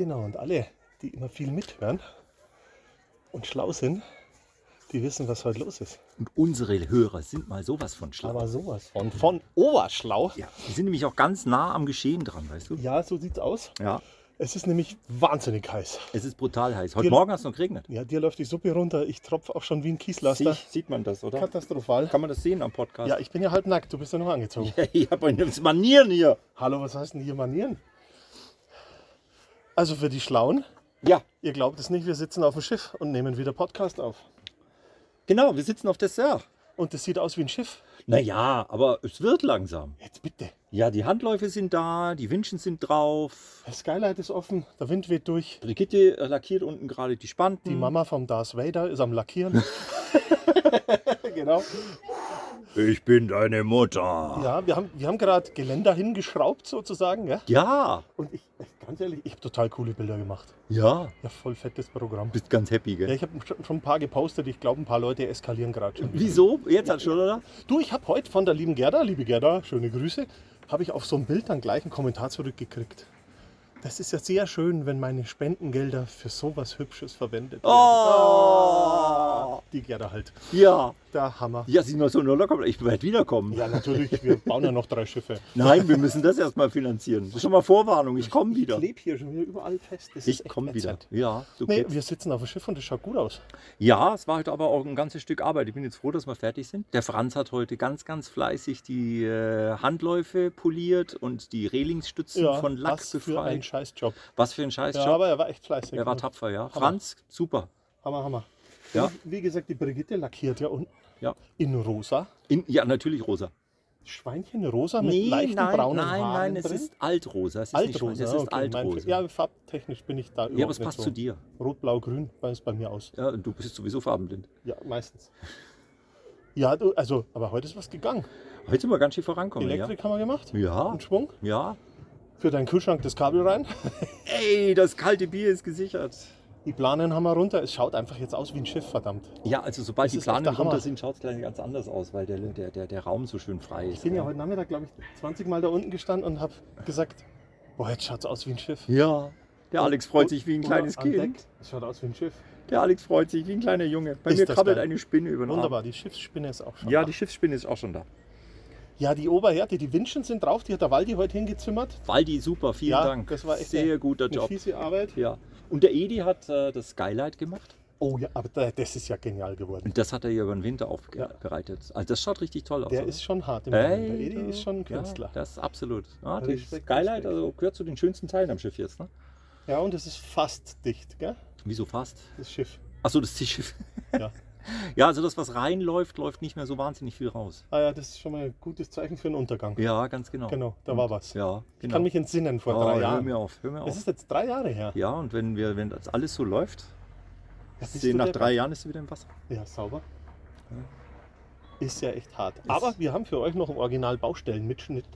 Genau, und alle, die immer viel mithören und schlau sind, die wissen, was heute los ist. Und unsere Hörer sind mal sowas von schlau. Aber sowas von, von oberschlau. ja, die sind nämlich auch ganz nah am Geschehen dran, weißt du? Ja, so sieht's aus. Ja. Es ist nämlich wahnsinnig heiß. Es ist brutal heiß. Heute Wir- Morgen hat es noch geregnet. Ja, dir läuft die Suppe runter. Ich tropfe auch schon wie ein Kieslaster. Sie, sieht man das, oder? Katastrophal. Kann man das sehen am Podcast? Ja, ich bin ja halb nackt. Du bist ja noch angezogen. ich habe Manieren hier. Hallo, was heißt denn hier Manieren? Also für die Schlauen, Ja, ihr glaubt es nicht, wir sitzen auf dem Schiff und nehmen wieder Podcast auf. genau, wir sitzen auf der Sir. Und das sieht aus wie ein Schiff. Naja, aber es wird langsam. Jetzt bitte. Ja, die Handläufe sind da, die Winschen sind drauf. Das Skylight ist offen, der Wind weht durch. Brigitte äh, lackiert unten gerade die Spanten. Die Mama vom Darth Vader ist am Lackieren. genau. Ich bin deine Mutter. Ja, wir haben, wir haben gerade Geländer hingeschraubt sozusagen. Ja? Ja, Und ich, ganz ehrlich, ich habe total coole Bilder gemacht. ja. Ja, voll fettes Programm. Bist ganz happy, gell? Ja, ich habe schon ein paar gepostet. Ich glaube, ein paar Leute eskalieren gerade schon. Wieso? Jetzt hat schon, oder? Du, ich habe heute von der lieben Gerda, liebe Gerda, schöne Grüße, habe ich auf so ein Bild dann gleich einen Kommentar zurückgekriegt. Das ist ja sehr schön, wenn meine Spendengelder für sowas Hübsches verwendet werden. Oh! Die Gerda halt. Ja. Der Hammer. Ja, sie noch so nur locker. Ich werde wiederkommen. Ja, natürlich, wir bauen ja noch drei Schiffe. Nein, wir müssen das erstmal finanzieren. Das ist schon mal Vorwarnung. Ich komme wieder. Ich lebe hier schon wieder überall fest. Das ist Ich komme wieder. Ja, so Nee, geht's. wir sitzen auf dem Schiff und das schaut gut aus. Ja, es war heute aber auch ein ganzes Stück Arbeit. Ich bin jetzt froh, dass wir fertig sind. Der Franz hat heute ganz, ganz fleißig die äh, Handläufe poliert und die Relingsstützen von Lack was für ein befreit. Scheißjob. Was für ein Scheißjob. Ja, aber er war echt fleißig. er war tapfer, ja. Franz, super. Hammer, Hammer. Ja. Und Wie gesagt, die Brigitte lackiert ja unten Ja. in rosa. In, ja, natürlich rosa. Schweinchen rosa mit Nee, leichten nein, braunen nein, Haaren nein, es ist altrosa. Es ist Altrosa, es ist okay, mein- altrosa. Ja, farbtechnisch bin ich da überhaupt ja, aber es passt so. zu dir. Rot, Blau, Grün, es bei mir aus. Ja, du bist sowieso farbenblind. Ja, meistens. Ja, du, also, aber heute ist was gegangen. Heute sind wir ganz schön vorankommen, Elektrik haben wir gemacht. ja? Ja, Und Schwung. ja. Für deinen Kühlschrank das Kabel rein. Ey, das kalte Bier ist gesichert. Die Planen haben wir runter. Es schaut einfach jetzt aus wie ein Schiff, verdammt. Ja, also sobald Das die Planen der Hammer. runter sind, schaut es gleich ganz anders aus, weil der, der, der, der Raum so schön frei ist. Ich bin ja heute Nachmittag, glaube ich, 20 Mal da unten gestanden und habe gesagt, boah, jetzt schaut es aus wie ein Schiff. Ja, der Alex freut sich wie ein kleines Kind. Es schaut aus wie ein Schiff. Der Alex freut sich wie ein kleiner Junge. Bei Ist mir krabbelt eine Spinne über den Arm. Wunderbar, die Schiffsspinne ist auch schon Ja, da. die Schiffsspinne ist auch schon da. Ja, die Oberhärte, die Winschen sind drauf, die hat der Waldi heute hingezimmert. Waldi, super, vielen ja, Dank. das war echt Sehr guter eine Job. fiese Arbeit. Ja. Und der Edi hat äh, das Skylight gemacht. Oh ja, aber da- das ist ja genial geworden. Und das hat er ja über den Winter Ja. aufbereitet. Also das schaut richtig toll aus. Der oder? ist schon hart im Ey, Moment. Der Edi ist schon ein ja, Künstler. das ist absolut. Ja, das Respekt, Skylight also, gehört zu den schönsten Teilen am Schiff jetzt. Ne? Ja, und es ist fast dicht, gell? Wieso fast? Das Schiff. Achso, das ist das Schiff. Ja. Ja, also das, was reinläuft, läuft nicht mehr so wahnsinnig viel raus. Ah ja, das ist schon mal ein gutes Zeichen für einen Untergang. Ja, ganz genau. Genau, da war was. Ja, Ich genau. kann mich entsinnen vor oh, drei Hör Jahren. mir auf, hör mir Das auf. ist jetzt drei Jahre her. Ja, und wenn, wir, wenn das alles so läuft, Ja, sehen nach drei Jahren ist sie wieder im Wasser. Ja, sauber. Ist ja echt hart. Aber wir haben für euch noch einen Original Baustellenmitschnitt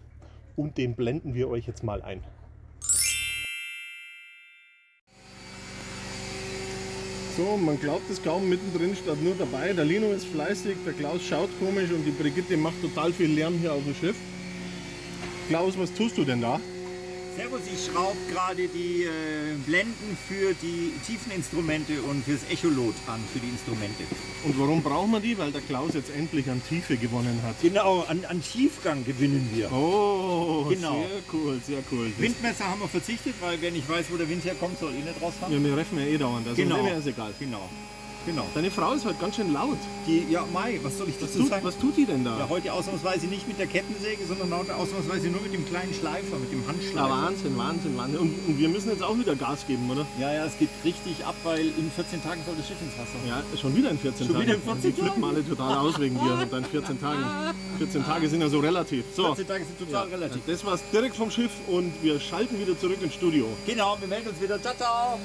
und den blenden wir euch jetzt mal ein. So, man glaubt es kaum, mittendrin steht nur dabei. Der Lino ist fleißig, der Klaus schaut komisch und die Brigitte macht total viel Lärm hier auf dem Schiff. Klaus, was tust du denn da? Servus, ich schraube gerade die äh, Blenden für die tiefen Instrumente und fürs Echolot an, für die Instrumente. Und warum brauchen wir die? Weil der Klaus jetzt endlich an Tiefe gewonnen hat. Genau, an, an Tiefgang gewinnen wir. Oh, Genau. sehr cool, sehr cool. Das- Windmesser haben wir verzichtet, weil wer nicht weiß, wo der Wind herkommt, soll eh nicht rausfahren. Ja, wir reffen ja eh dauernd. Also Genau. ist egal. Genau. Genau. Deine Frau ist heute ganz schön laut. Die, ja, Mai, was soll ich Was dazu tut, sagen? was tut die denn da? Ja, heute ausnahmsweise nicht mit der Kettensäge, sondern heute ausnahmsweise nur mit dem kleinen Schleifer, mit dem Ja, Handschleifer. Wahnsinn, Wahnsinn, Wahnsinn. Und, und wir müssen jetzt auch wieder Gas geben, oder? Ja, ja, es geht richtig ab, weil in 14 Tagen soll das Schiff ins Wasser. Ja, schon wieder in 14 Schon Tagen. wieder in 14 Die flippen alle total aus wegen dir und deinen 14 Tagen. 14 Tage sind ja so relativ. So, 14 Tage sind total relativ. das war's direkt vom Schiff und wir schalten wieder zurück ins Studio. Genau, wir melden uns wieder. Ciao, ciao.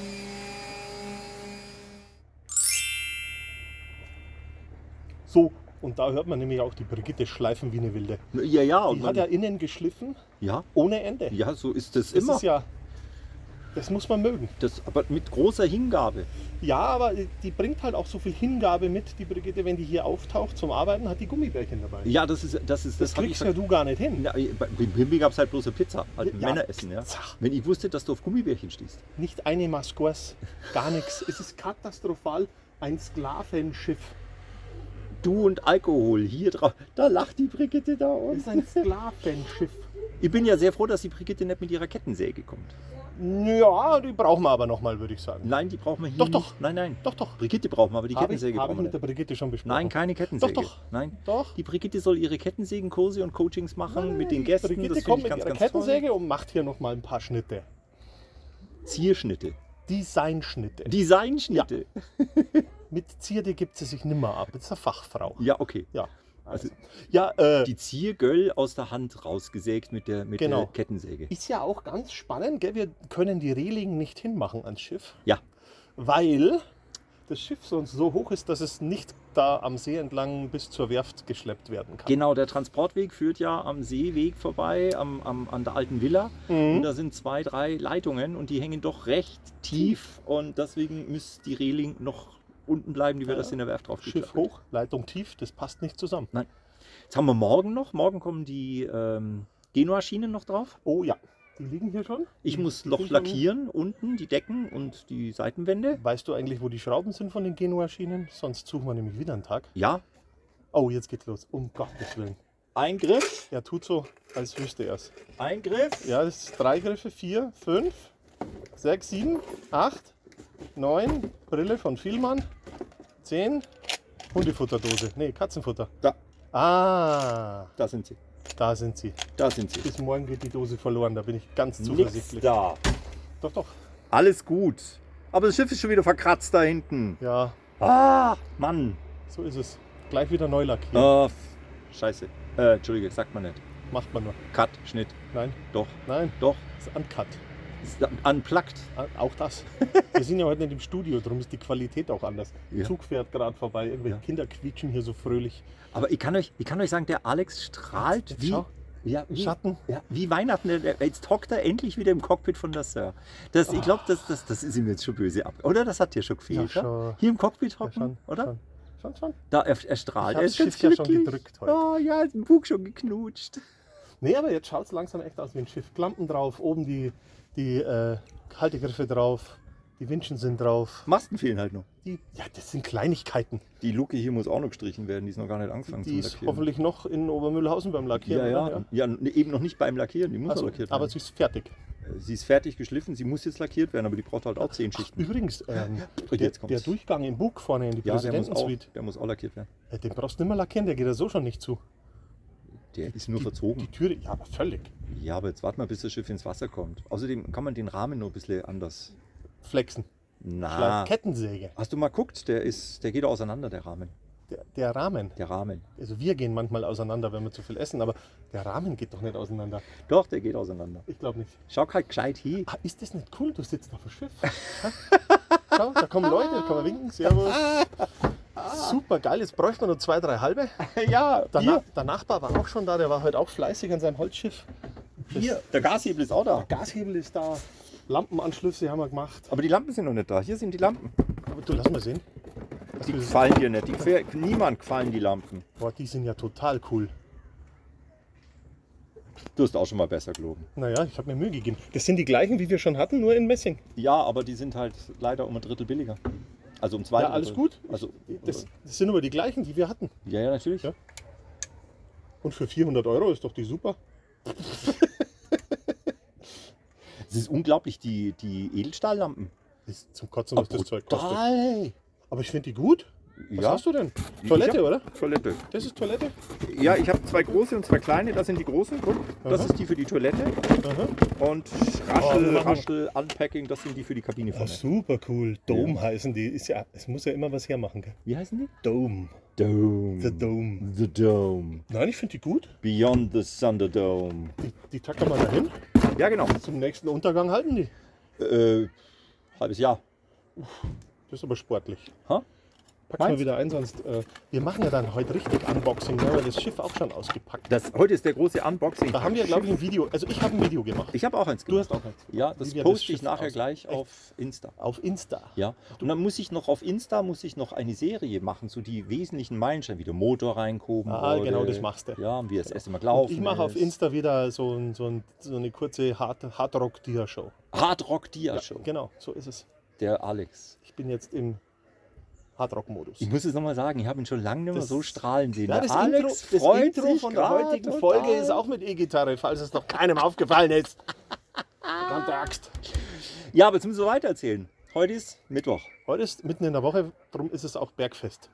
So, und da hört man nämlich auch die Brigitte schleifen wie eine Wilde. Ja, ja. Und Die hat ja innen geschliffen, ja, ohne Ende. ja, so ist das, Das immer. ist ja, das muss man mögen. das, aber mit großer Hingabe. Ja, aber die bringt halt auch so viel Hingabe mit, die Brigitte, wenn die hier auftaucht zum Arbeiten, hat die Gummibärchen dabei. Ja, das ist das. Ist, das hab kriegst ja du gar nicht hin. Ja, bei Pimpi gab es halt bloß eine Pizza, halt Ja. Männeressen. Ja. Wenn ich wusste, dass du auf Gummibärchen stehst. Nicht eine Mascos, gar nichts. Es ist katastrophal. Ein Sklavenschiff. Du und Alkohol hier drauf. Da lacht die Brigitte da Es und. ist ein Sklavenschiff. Ich bin ja sehr froh, dass die Brigitte nicht mit ihrer Kettensäge kommt. Ja, die brauchen wir aber nochmal, würde ich sagen. Nein, die brauchen wir hier. Doch, nicht. doch. Nein, nein. Doch, doch. Brigitte brauchen wir, aber die Habe ich, Kettensäge hab ich brauchen wir mit der. Brigitte schon besprochen. Nein, keine Kettensäge. Doch, doch. Nein. Doch. Die Brigitte soll ihre Kettensägenkurse und Coachings machen mit den Gästen. Brigitte das kommt finde mit ich ihrer ganz, ganz Kettensäge und macht hier nochmal ein paar Schnitte. toll. Zierschnitte. Designschnitte. Designschnitte. Mit Zierde gibt sie sich nimmer ab. Das ist eine Fachfrau. Ja, okay. Ja. Also Ja, äh, die Ziergöll aus der Hand rausgesägt mit der, mit Genau. der Kettensäge. ist ja auch ganz spannend, gell? wir können die Reling nicht hinmachen ans Schiff, Ja. weil das Schiff sonst so hoch ist, dass es nicht da am See entlang bis zur Werft geschleppt werden kann. Genau, der Transportweg führt ja am Seeweg vorbei, am, am, an der alten Villa. Mhm. Und da sind zwei, drei Leitungen und die hängen doch recht tief. Und deswegen muss die Reling noch unten bleiben, die wir Ja. das in der Werft drauf Schiff hoch, Leitung tief, das passt nicht zusammen. Jetzt haben wir morgen noch. Morgen kommen die ähm, Genua-Schienen noch drauf. Oh ja, die liegen hier schon. Ich muss noch sind schon- lackieren, unten die Decken und die Seitenwände. Weißt du eigentlich, wo die Schrauben sind von den Genua-Schienen? Sonst suchen wir nämlich wieder einen Tag. Ja, Oh, jetzt geht's los. Um Gottes Willen. Eingriff, Er tut so, als wüsste er es. Eingriff. Ja, das ist drei Griffe, vier, fünf, sechs, sieben, acht, neun, Brille von Vielmann, zehn, Hundefutterdose. Nee, Katzenfutter. Da, Ah, da sind sie. da sind sie. Da sind sie. Bis morgen geht die Dose verloren, da bin ich ganz Nichts zuversichtlich. da. Doch, doch. Alles gut. Aber das Schiff ist schon wieder verkratzt da hinten. Ja, Ah, Mann. so ist es. Gleich wieder neu lackieren. Ah, f- scheiße. Äh, Entschuldige, sagt man nicht. Macht man nur. Cut, Schnitt. Nein, Doch, nein, doch. das ist uncut. Unplugged. Ah, Auch das. Wir sind ja heute nicht im Studio, darum ist die Qualität auch anders. Ja. Zug fährt gerade vorbei, irgendwelche Ja. Kinder quietschen hier so fröhlich. Aber ich kann euch, ich kann euch sagen, der Alex strahlt Jetzt wie, schau. ja, wie, Schatten. ja, wie Weihnachten. Jetzt hockt er endlich wieder im Cockpit von der Sir. Das, ich glaube, das, das, das ist ihm jetzt schon böse ab. Oder? Das hat dir schon gefehlt. Ja, Ja, schon. Hier im Cockpit Ja, hocken, schon, oder? Schon, schon. schon. Da, er, er strahlt. Ich er ist ganz Schiff ja schon gedrückt heute. Oh ja, ist im Bug schon geknutscht. Nee, aber jetzt schaut es langsam echt aus wie ein Schiff. Klampen drauf, oben die, die äh, Haltegriffe drauf, die Winschen sind drauf. Masten fehlen halt noch. Die, ja, das sind Kleinigkeiten. Die Luke hier muss auch noch gestrichen werden. Die ist noch gar nicht angefangen Die zu ist lackieren. hoffentlich noch in Obermühlhausen beim Lackieren. ja, ja, ja. nee, eben noch nicht beim Lackieren. Die muss Ach noch so, lackiert aber werden. sie ist fertig. Sie ist fertig geschliffen, sie muss jetzt lackiert werden, aber die braucht halt auch zehn Schichten. Übrigens, ähm, der, der Durchgang im Bug vorne in die Ja, der muss, auch, Präsidentensuite, der muss auch lackiert werden. äh, den brauchst du nicht mehr lackieren, der geht ja so schon nicht zu. Der ist nur die, verzogen. Die Türe, ja, aber völlig. Ja, aber jetzt warte mal, bis das Schiff ins Wasser kommt. Außerdem kann man den Rahmen nur ein bisschen anders. Flexen. Na, Schleif- Kettensäge. hast du mal geguckt? Der, ist, der geht auseinander, der Rahmen. Der, der Rahmen. Der Rahmen. Also wir gehen manchmal auseinander, wenn wir zu viel essen, aber der Rahmen geht doch nicht auseinander. Doch, der geht auseinander. Ich glaube nicht. Schau halt gescheit hin. Ah, ist das nicht cool? Du sitzt auf dem Schiff. Schau, da kommen Leute, da kann man winken. Servus. Super geil, jetzt bräuchten wir noch zwei, drei halbe. Ja, Der, Na der Nachbar war auch schon da, der war heute auch fleißig an seinem Holzschiff. hier. Der Gashebel ist auch da. Gashebel ist da, Lampenanschlüsse haben wir gemacht. Aber die Lampen sind noch nicht da. Hier sind die Lampen. Aber du, lass mal sehen. Die gefallen dir nicht. Die gefähr- niemand gefallen die Lampen. Boah, die sind ja total cool. Du hast auch schon mal besser gelogen. Naja, ich habe mir Mühe gegeben. Das sind die gleichen, wie wir schon hatten, nur in Messing. Ja, aber die sind halt leider um ein Drittel billiger. Also um zwei Ja, alles gut. Also, Das, das sind aber die gleichen, die wir hatten. ja, ja, natürlich. Ja. Und für 400 Euro ist doch die super. Es ist unglaublich, die, die Edelstahllampen. Das ist zum Kotzen, was das Zeug kostet. Aber ich finde die gut. Was Ja. hast du denn? Toilette, oder? Toilette. Das ist Toilette? Ja, ich habe zwei große und zwei kleine. Das sind die großen. Guck, das Aha. ist die für die Toilette. Aha. Und Oh, Raschel, machen- Raschel, Unpacking, das sind die für die Kabine vorne. super cool. Dome heißen die. Ist ja, es muss ja immer was hermachen. Gell? Wie heißen die? Dome. Dome. The Dome. The Dome. Nein, ich finde die gut. Beyond the Thunderdome. Die, die tackern wir dahin. Ja, genau. Zum nächsten Untergang halten die. Äh, halbes Jahr. Das ist aber sportlich. Ha? Pack mal wieder ein, sonst. Äh, wir machen ja dann heute richtig Unboxing. Da haben wir das Schiff auch schon ausgepackt. Das, heute ist der große Unboxing. Da haben wir, glaube ich, ein Video. Also, ich habe ein Video gemacht. Ich habe auch eins Du gemacht. hast auch eins. Ja, das Wie wir poste ich Schiff nachher aus- gleich Echt? auf Insta. Auf Insta. Ja. Und dann muss ich noch auf Insta muss ich noch eine Serie machen, so die wesentlichen Meilensteine, wie der Motor reinkommen. Ah, wurde. genau, das machst du. Ja, und wie es erst immer Und gelaufen ich mache auf ist. Insta wieder so, ein, so, ein, so eine kurze Hard, Hard Rock Dia Show. Hard Rock Dia Show. Genau, so ist es. Der Alex. Ich bin jetzt im Hard Rock Modus. Ich muss es nochmal sagen, ich habe ihn schon lange nicht mehr Das- so strahlen sehen. Ja, das Alex Intro, das Intro von der heutigen total. Folge ist auch mit E-Gitarre, falls es noch keinem aufgefallen ist. Verdammte Axt. Ja, aber jetzt müssen wir weitererzählen. Heute ist Mittwoch. Heute ist mitten in der Woche, darum ist es auch Bergfest.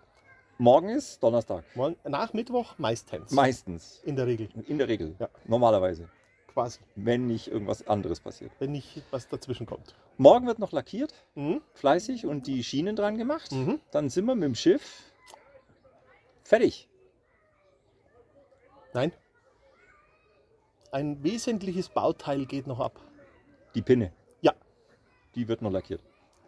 Morgen ist Donnerstag. Morgen- Nach Mittwoch meistens. Meistens. In der Regel, In der Regel. Ja. Normalerweise. Quasi. Wenn nicht irgendwas anderes passiert. Wenn nicht was dazwischen kommt. Morgen wird noch lackiert, Mhm. fleißig und die Schienen dran gemacht. Mhm. Dann sind wir mit dem Schiff fertig. Nein. Ein wesentliches Bauteil geht noch ab. Die Pinne. Ja. Die wird noch lackiert.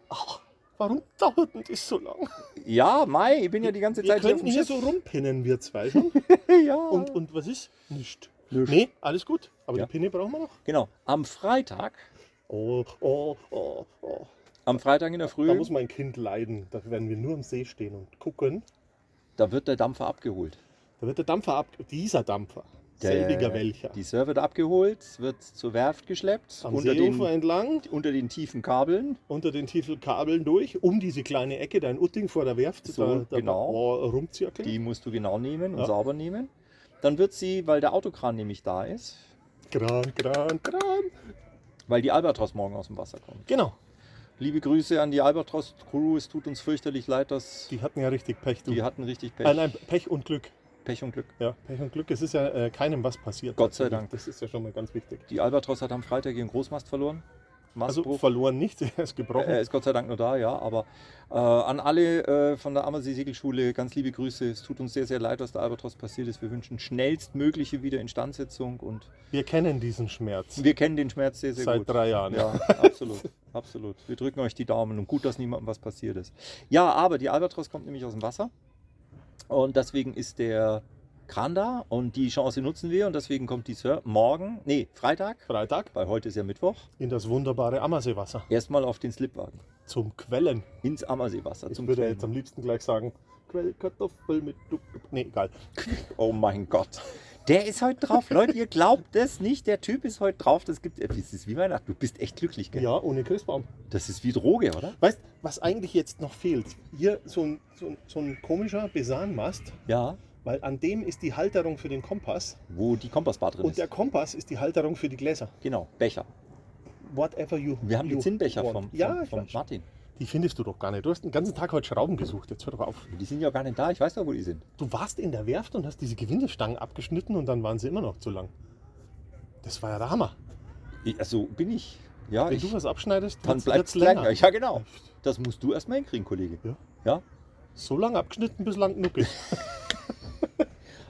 Ach, warum dauert denn das so lang? Ja, Mai, ich bin ja die ganze Wir Zeit hier könnten dem hier so rumpinnen, wir zwei schon. ja. Und, und was ist? Nicht. Nichts. Nee, alles gut. Aber Ja. die Pinne brauchen wir noch. Genau. Am Freitag, Oh, oh, oh, oh. am Freitag in der Früh, Da muss mein Kind leiden. Da werden wir nur am See stehen und gucken. da wird der Dampfer abgeholt. Da wird der Dampfer ab. Dieser Dampfer. Der- Selbiger welcher. Die Server wird abgeholt, wird zur Werft geschleppt, Am unter Seeufer den, entlang, unter den tiefen Kabeln. unter den tiefen Kabeln durch, um diese kleine Ecke, dein Utting vor der Werft, So, da, da genau. rumzirkeln. Die musst du genau nehmen und Ja. sauber nehmen. Dann wird sie, weil der Autokran nämlich da ist, Kran, Kran, Kran. weil die Albatros morgen aus dem Wasser kommt. Genau. Liebe Grüße an die Albatros Crew. Es tut uns fürchterlich leid, dass Die hatten ja richtig Pech. Du. die hatten richtig Pech. Äh, nein, Pech und Glück. Pech und Glück. Ja, Pech und Glück. Es ist ja äh, keinem was passiert. Gott sei tatsächlich. Dank. Das ist ja schon mal ganz wichtig. Die Albatros hat am Freitag ihren Großmast verloren. Also Mastbruch. verloren nicht, er ist gebrochen. er ist Gott sei Dank nur da, ja. Aber äh, an alle äh, von der Ammersee Segelschule ganz liebe Grüße. Es tut uns sehr, sehr leid, was der Albatros passiert ist. Wir wünschen schnellstmögliche Wiederinstandsetzung und wir kennen diesen Schmerz wir kennen den Schmerz sehr, sehr seit gut. drei Jahren. Ja, absolut, absolut. Wir drücken euch die Daumen und gut, dass niemandem was passiert ist. Ja, aber die Albatros kommt nämlich aus dem Wasser und deswegen ist der Kran da und die Chance nutzen wir und deswegen kommt die Sir morgen, nee, Freitag, Freitag weil heute ist ja Mittwoch, in das wunderbare Ammerseewasser erstmal auf den Slipwagen zum Quellen. ins Ammerseewasser Ich zum würde Quellen. jetzt am liebsten gleich sagen, Quellkartoffel mit Dup. Nee, egal. Oh mein Gott. Der ist heute drauf. Leute, ihr glaubt es nicht. Der Typ ist heute drauf. Das gibt es ist wie Weihnachten. Du bist echt glücklich, gell? Ja, ohne Christbaum. Das ist wie Droge, oder? Weißt was eigentlich jetzt noch fehlt? Hier so ein, so ein, so ein komischer Besanmast, Ja. Weil an dem ist die Halterung für den Kompass Wo die Kompassbar drin und ist. der Kompass ist die Halterung für die Gläser. Genau, Becher. Whatever you Wir haben die you Zinnbecher want. vom, Ja, vom. Martin. Die findest du doch gar nicht. Du hast den ganzen Tag heute Schrauben gesucht. Jetzt hör doch auf. Die sind ja gar nicht da. Ich weiß doch, wo die sind. Du warst in der Werft und hast diese Gewindestangen abgeschnitten und dann waren sie immer noch zu lang. Das war ja der Hammer. Ich, also bin ich. Ja, Wenn ich, du was abschneidest, dann bleibt es länger. Ja, genau. Das musst du erstmal hinkriegen, Kollege. Ja. ja. So lang abgeschnitten, bis lang genug ist.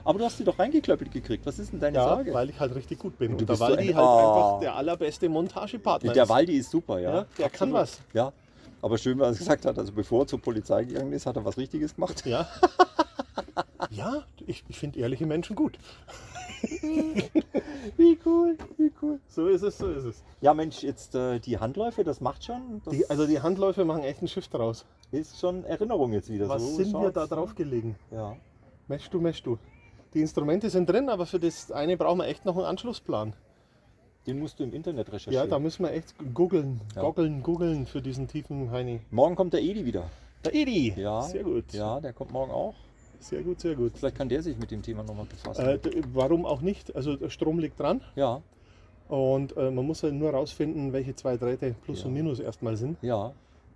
Aber du hast sie doch reingeklöppelt gekriegt. Was ist denn deine Ja, Sorge? weil ich halt richtig gut bin. Du Und der so Waldi ein- halt Ah. einfach der allerbeste Montagepartner der. Waldi ist super, ja. Ja, der kann Absolut. was. Ja. Aber schön, was er gesagt hat. Also bevor er zur Polizei gegangen ist, hat er was Richtiges gemacht. Ja. ja, ich, ich finde ehrliche Menschen gut. Wie cool, wie cool. So ist es, so ist es. Ja, Mensch, jetzt äh, die Handläufe, das macht schon. Das Die, also die Handläufe machen echt ein Schiff draus. ist schon Erinnerung jetzt wieder. Was so sind wir da drauf gelegen? Ja. Mesch du, mesch du. Die Instrumente sind drin, aber für das eine brauchen wir echt noch einen Anschlussplan. Den musst du im Internet Ja, recherchieren. da müssen wir echt googeln, Ja. goggeln, googeln für diesen tiefen Heini. Morgen kommt der Edi wieder. Der Edi. Ja. Sehr gut. Ja, der kommt morgen auch. Sehr gut, sehr gut. Vielleicht kann der sich mit dem Thema nochmal befassen. Äh, warum auch nicht? Also der Strom liegt dran ja, und äh, man muss halt nur rausfinden, welche zwei Drähte Plus Ja. und Minus erstmal sind. ja.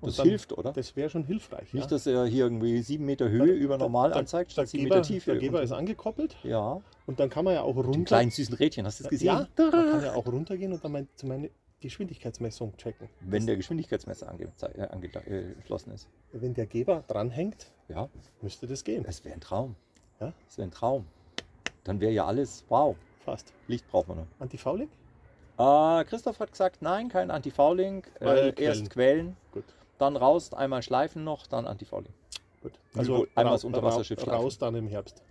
Das dann- hilft, oder? Das wäre schon hilfreich. Nicht, ja. dass er hier irgendwie sieben Meter Höhe über normal der, anzeigt, statt sieben Meter Tiefe. der Geber ist angekoppelt ja, und dann kann man ja auch runter. kleinen süßen Rädchen, hast du das gesehen? Ja, man kann ja auch runtergehen und dann mein, meine Geschwindigkeitsmessung checken. Wenn der Geschwindigkeitsmesser angezei- äh, angeschlossen ist. Wenn der Geber dranhängt, Ja, müsste das gehen. das wäre ein Traum. Ja? Das wäre ein Traum. Dann wäre ja alles, wow, Fast. Licht braucht man noch. Antifouling? Äh, Christoph hat gesagt, nein, kein Anti-Fouling. Äh, erst Quellen, Gut. Dann raus, einmal schleifen noch, dann Anti-Fouling. Gut. Also einmal das Unterwasserschiff ra- schleifen. raus dann im Herbst.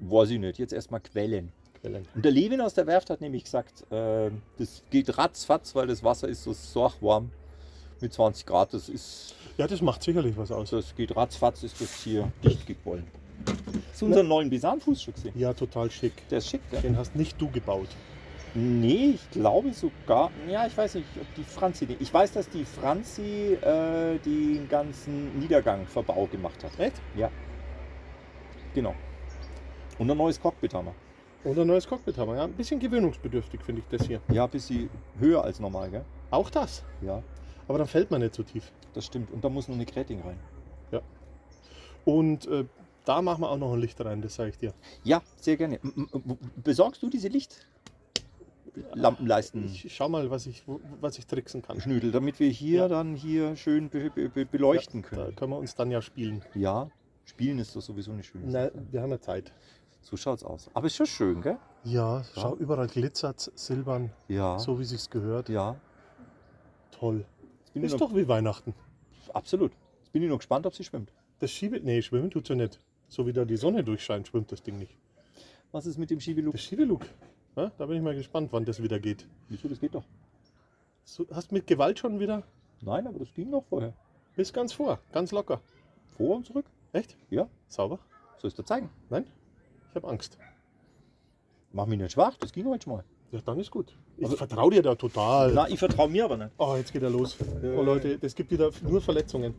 Weiß ich nicht, jetzt erstmal Quellen. Quellen. Und der Levin aus der Werft hat nämlich gesagt, äh, das geht ratzfatz, weil das Wasser ist so sorgwarm mit 20 Grad. Das ist, Ja, das macht sicherlich was aus. das geht ratzfatz, ist das hier dicht gequollen. Das ist unser neuen Besan-Fuß schon gesehen. Ja, total schick. Der ist schick, gell? Den hast nicht du gebaut. Nee, ich glaube sogar. Ja, ich weiß nicht, ob die Franzi. Ich weiß, dass die Franzi äh, den ganzen Niedergang Verbau gemacht hat. Echt? Genau. Und ein neues Cockpit haben wir. Und ein neues Cockpit haben wir. Ja, ein bisschen gewöhnungsbedürftig finde ich das hier. Ja, ein bisschen höher als normal, gell? Auch das. Ja, Aber dann fällt man nicht so tief. das stimmt. Und da muss noch eine Gräting rein. Und äh, da machen wir auch noch ein Licht rein, das sage ich dir. Ja, sehr gerne. Besorgst du diese Lichtlampenleisten? Ich schau mal, was ich, was ich tricksen kann. Schnüdel, damit wir hier Ja. dann hier schön be be be beleuchten Da können. können wir uns dann ja spielen. Ja, spielen ist doch sowieso eine schöne Sache. Na, wir haben ja Zeit. So schaut's aus. Aber ist schon schön, gell? Ja, schau, überall glitzert, silbern, Ja. so wie sich's gehört. Ja. Toll. Ist doch wie Weihnachten. absolut. Jetzt bin ich noch gespannt, ob sie schwimmt. Das Schiebe... Nee, schwimmen tut's ja nicht. So wie da die Sonne durchscheint, schwimmt das Ding nicht. Was ist mit dem Schiebelug? Das Schiebelug. Ja, da bin ich mal gespannt, wann das wieder geht. Wieso, das geht doch. So, hast mit Gewalt schon wieder? Nein, aber das ging noch vorher. Bis ganz vor, ganz locker. Vor und zurück? Echt? Ja. Sauber? Soll ich dir zeigen? Nein? Ich habe Angst. Mach mich nicht schwach, das ging heute schon mal. Ja, dann ist gut. Ich Also- vertraue dir da total. Na, ich vertraue mir aber nicht. Oh, jetzt geht er los. Oh Leute, es gibt wieder nur Verletzungen.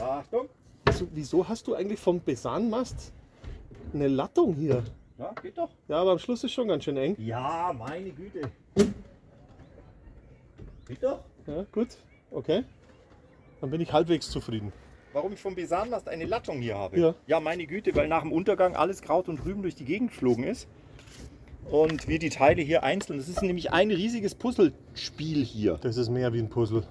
Achtung. Wieso, wieso hast du eigentlich vom Besanmast eine Lattung hier? Ja, geht doch. Ja, aber am Schluss ist schon ganz schön eng. Ja, meine Güte. Geht doch. Ja, gut. Okay. Dann bin ich halbwegs zufrieden. Warum ich vom Besanmast eine Lattung hier habe? Ja. ja, meine Güte, weil nach dem Untergang alles Kraut und Rüben durch die Gegend geflogen ist. Und wir die Teile hier einzeln. Das ist nämlich ein riesiges Puzzlespiel hier. Das ist mehr wie ein Puzzle.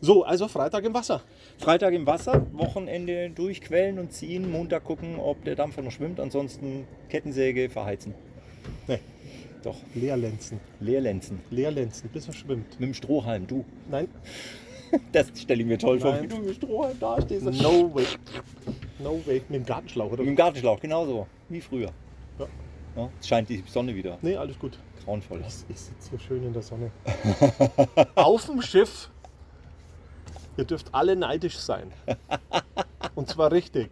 So, also Freitag im Wasser. Freitag im Wasser, Wochenende durchquellen und ziehen, Montag gucken, ob der Dampfer noch schwimmt. Ansonsten Kettensäge verheizen. Nee. Doch, Leerlenzen. Leerlenzen. Leerlenzen, bis er schwimmt. Mit dem Strohhalm, du. Nein, Das stelle ich mir toll vor, wie du mit dem Strohhalm da stehst. no way. No way. Mit dem Gartenschlauch, oder? Mit dem Gartenschlauch, genauso wie früher. Ja. Ja, es scheint die Sonne wieder. Nee, alles gut. Grauenvoll. Ich, ich sitze hier schön in der Sonne. Auf dem Schiff. Ihr dürft alle neidisch sein. Und zwar richtig.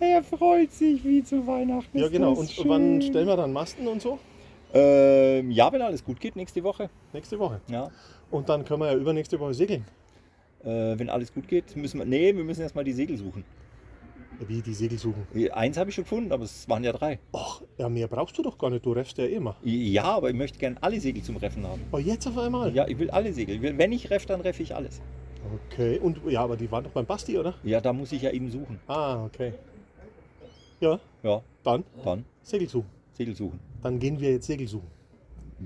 Er freut sich wie zu Weihnachten. Ja, genau. Und schön. wann stellen wir dann Masten und so? Ähm, ja, wenn alles gut geht, nächste Woche. Nächste Woche. Ja. Und dann können wir ja übernächste Woche segeln. Äh, wenn alles gut geht, müssen wir. Nee, wir müssen erstmal die Segel suchen. Wie die Segel suchen. Eins habe ich schon gefunden, aber es waren ja drei. Och, ja, mehr brauchst du doch gar nicht. Du reffst ja immer. Ja, aber ich möchte gerne alle Segel zum Reffen haben. Oh, jetzt auf einmal? Ja, ich will alle Segel. Ich will- Wenn ich reff, dann reffe ich alles. Okay. Und ja, aber die waren doch beim Basti, oder? Ja, da muss ich ja eben suchen. Ah, okay. Ja, Ja, dann dann Segel suchen. Segel suchen. Dann gehen wir jetzt Segel suchen.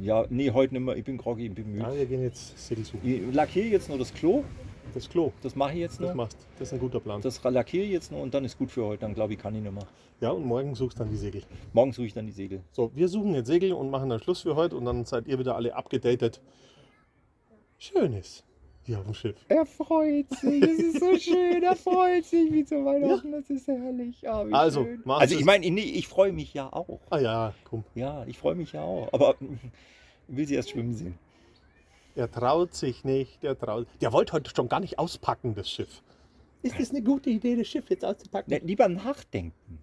Ja, nee, heute nicht mehr. Ich bin groggy, ich bin müde. Ja, wir gehen jetzt Segel suchen. Ich lackiere jetzt nur das Klo. Das Klo, Das mache ich jetzt das noch. machst. Das ist ein guter Plan. Das lackiere ich jetzt noch und dann ist gut für heute. Dann glaube ich, kann ich nicht mehr. Ja, und morgen suchst dann die Segel. Morgen suche ich dann die Segel. So, wir suchen jetzt Segel und machen dann Schluss für heute und dann seid ihr wieder alle abgedatet. Schönes hier auf dem Schiff. Er freut sich, es ist so schön, er freut sich wie zu Weihnachten, das ist herrlich. Ah, Also, also ich meine, nee, ich freue mich ja auch. Ah ja, komm. Ja, ich freue mich ja auch. Aber ich will sie erst schwimmen sehen. Er traut sich nicht, der traut. Der wollte heute schon gar nicht auspacken, das Schiff. Ist das eine gute Idee, das Schiff jetzt auszupacken? Ne, lieber nachdenken.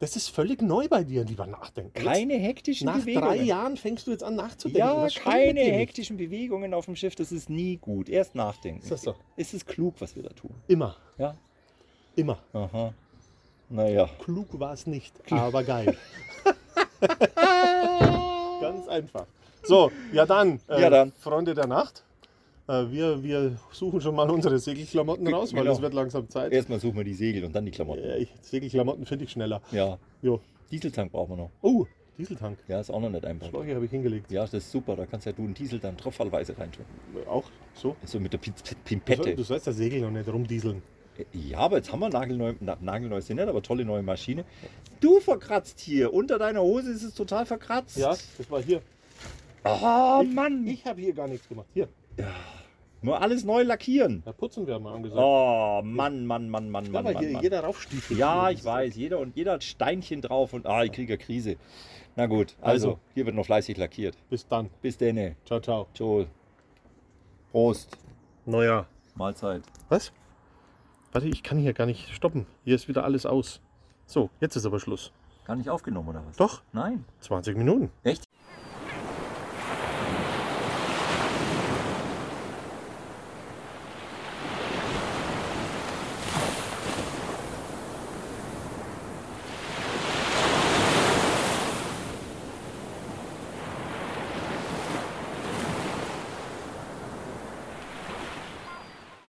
Das ist völlig neu bei dir, lieber Nachdenken. Keine hektischen Nach Bewegungen. drei Jahren fängst du jetzt an nachzudenken. ja, keine dir nicht? hektischen Bewegungen auf dem Schiff, das ist nie gut. Erst nachdenken. Ist das so? Ist es klug, was wir da tun? Immer, Ja. immer. Aha. Naja. Klug war es nicht, aber geil. Ganz einfach. So, ja dann, äh, Ja dann. Freunde der Nacht. Äh, wir, wir suchen schon mal unsere Segelklamotten raus, weil Genau. es wird langsam Zeit. Erstmal suchen wir die Segel und dann die Klamotten. Äh, Segelklamotten finde ich schneller. Ja. Jo. Dieseltank brauchen wir noch. Oh, Dieseltank. Ja, ist auch noch nicht einfach. Schläuche habe ich hingelegt. Ja, das ist super. Da kannst ja du einen Dieseltank tropfallweise reintun. Auch so. So mit der Du, soll, Pimpette. du sollst das Segel noch nicht rumdieseln. Ja, aber jetzt haben wir nagelneu, na, nagelneu sie nicht, aber tolle neue Maschine. Du verkratzt hier. Unter deiner Hose ist es total verkratzt. Ja, das war hier. Oh ich, Mann. Ich habe hier gar nichts gemacht. Hier, Nur alles neu lackieren. da putzen wir mal angesagt. Oh Mann, Mann, Mann, Mann, ja, Mann, weil Mann, hier Mann. jeder raufstiefelt. Ja, ich weiß. Jeder und jeder hat Steinchen drauf und ah, ich kriege eine Krise. Na gut, also, Also. hier wird noch fleißig lackiert. Bis dann. Bis denne. Ciao, ciao. Joel. Prost. Neuer. Mahlzeit. Was? Warte, ich kann hier gar nicht stoppen. Hier ist wieder alles aus. So, jetzt ist aber Schluss. Gar nicht aufgenommen oder was? Doch, Nein. 20 Minuten. Echt?